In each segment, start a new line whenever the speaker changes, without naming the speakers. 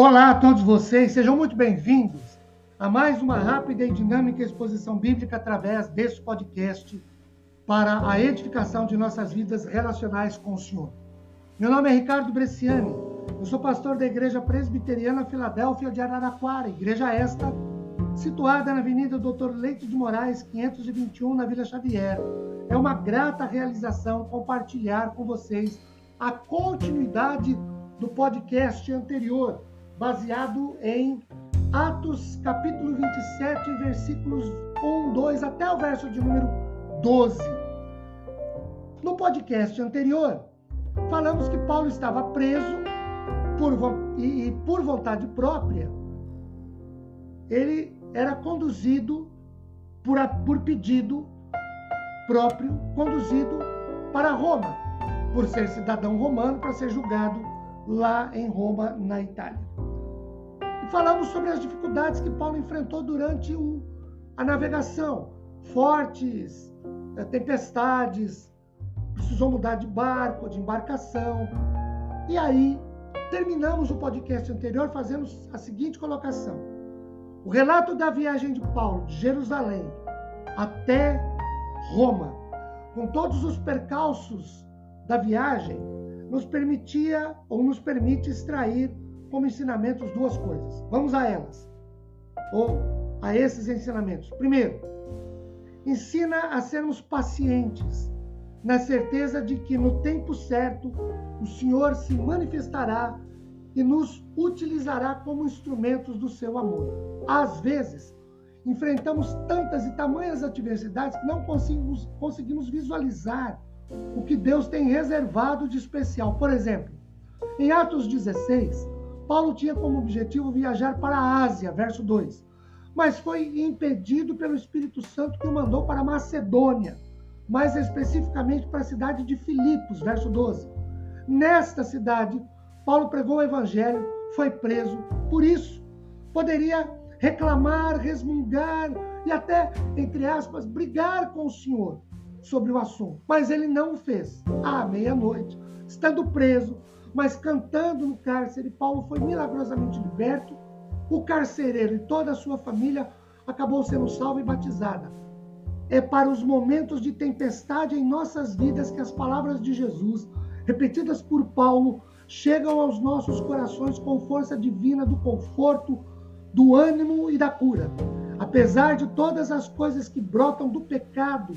Olá a todos vocês, sejam muito bem-vindos a mais uma rápida e dinâmica exposição bíblica através deste podcast para a edificação de nossas vidas relacionais com o Senhor. Meu nome é Ricardo Bresciani, eu sou pastor da Igreja Presbiteriana Filadélfia de Araraquara, igreja esta situada na Avenida Doutor Leite de Moraes, 521, na Vila Xavier. É uma grata realização compartilhar com vocês a continuidade do podcast anterior, baseado em Atos capítulo 27, versículos 1, 2 até o verso de número 12. No podcast anterior, falamos que Paulo estava preso por, e, e por vontade própria, ele era conduzido por, por pedido próprio, conduzido para Roma, por ser cidadão romano, para ser julgado lá em Roma, na Itália falamos sobre as dificuldades que Paulo enfrentou durante o, a navegação. Fortes é, tempestades, precisou mudar de barco, de embarcação. E aí, terminamos o podcast anterior fazendo a seguinte colocação. O relato da viagem de Paulo de Jerusalém até Roma, com todos os percalços da viagem, nos permitia ou nos permite extrair como ensinamentos duas coisas. Vamos a elas. Ou a esses ensinamentos. Primeiro, ensina a sermos pacientes, na certeza de que no tempo certo o Senhor se manifestará e nos utilizará como instrumentos do seu amor. Às vezes, enfrentamos tantas e tamanhas adversidades que não conseguimos, conseguimos visualizar o que Deus tem reservado de especial. Por exemplo, em Atos 16, Paulo tinha como objetivo viajar para a Ásia, verso 2, mas foi impedido pelo Espírito Santo que o mandou para Macedônia, mais especificamente para a cidade de Filipos, verso 12. Nesta cidade, Paulo pregou o evangelho, foi preso, por isso poderia reclamar, resmungar e até, entre aspas, brigar com o Senhor sobre o assunto. Mas ele não o fez. À meia-noite, estando preso, mas cantando no cárcere, Paulo foi milagrosamente liberto. O carcereiro e toda a sua família acabou sendo salvo e batizada. É para os momentos de tempestade em nossas vidas que as palavras de Jesus, repetidas por Paulo, chegam aos nossos corações com força divina do conforto, do ânimo e da cura. Apesar de todas as coisas que brotam do pecado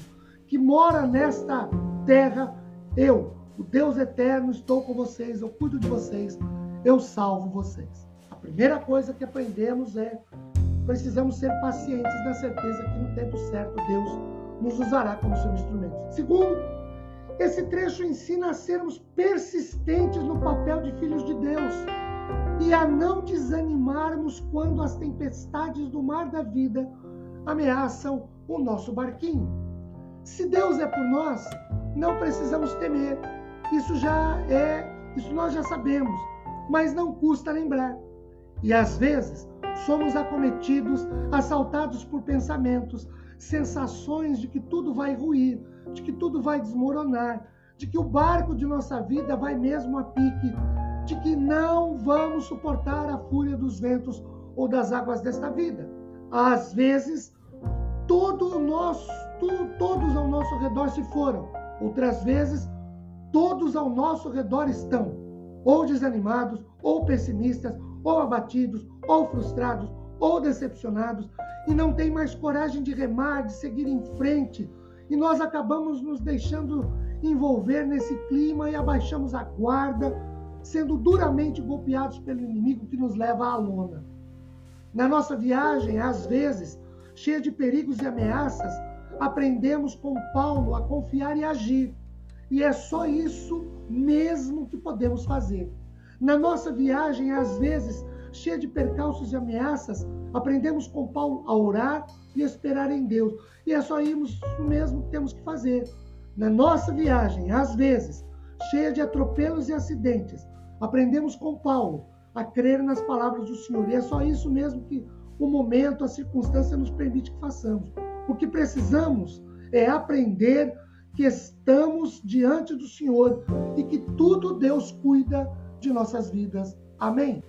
que mora nesta terra, eu, o Deus eterno, estou com vocês, eu cuido de vocês, eu salvo vocês. A primeira coisa que aprendemos é precisamos ser pacientes na certeza que no tempo certo Deus nos usará como seu instrumento. Segundo, esse trecho ensina a sermos persistentes no papel de filhos de Deus e a não desanimarmos quando as tempestades do mar da vida ameaçam o nosso barquinho. Se Deus é por nós, não precisamos temer, isso já é, isso nós já sabemos, mas não custa lembrar. E às vezes somos acometidos, assaltados por pensamentos, sensações de que tudo vai ruir, de que tudo vai desmoronar, de que o barco de nossa vida vai mesmo a pique, de que não vamos suportar a fúria dos ventos ou das águas desta vida. Às vezes, todo nosso, todos ao nosso redor se foram. Outras vezes, todos ao nosso redor estão, ou desanimados, ou pessimistas, ou abatidos, ou frustrados, ou decepcionados, e não têm mais coragem de remar, de seguir em frente, e nós acabamos nos deixando envolver nesse clima e abaixamos a guarda, sendo duramente golpeados pelo inimigo que nos leva à lona. Na nossa viagem, às vezes, cheia de perigos e ameaças, aprendemos com Paulo a confiar e agir e é só isso mesmo que podemos fazer. Na nossa viagem, às vezes, cheia de percalços e ameaças, aprendemos com Paulo a orar e esperar em Deus. E é só isso mesmo que temos que fazer. Na nossa viagem, às vezes, cheia de atropelos e acidentes, aprendemos com Paulo a crer nas palavras do Senhor. E é só isso mesmo que o momento, a circunstância nos permite que façamos. O que precisamos é aprender que estamos diante do Senhor e que tudo Deus cuida de nossas vidas. Amém?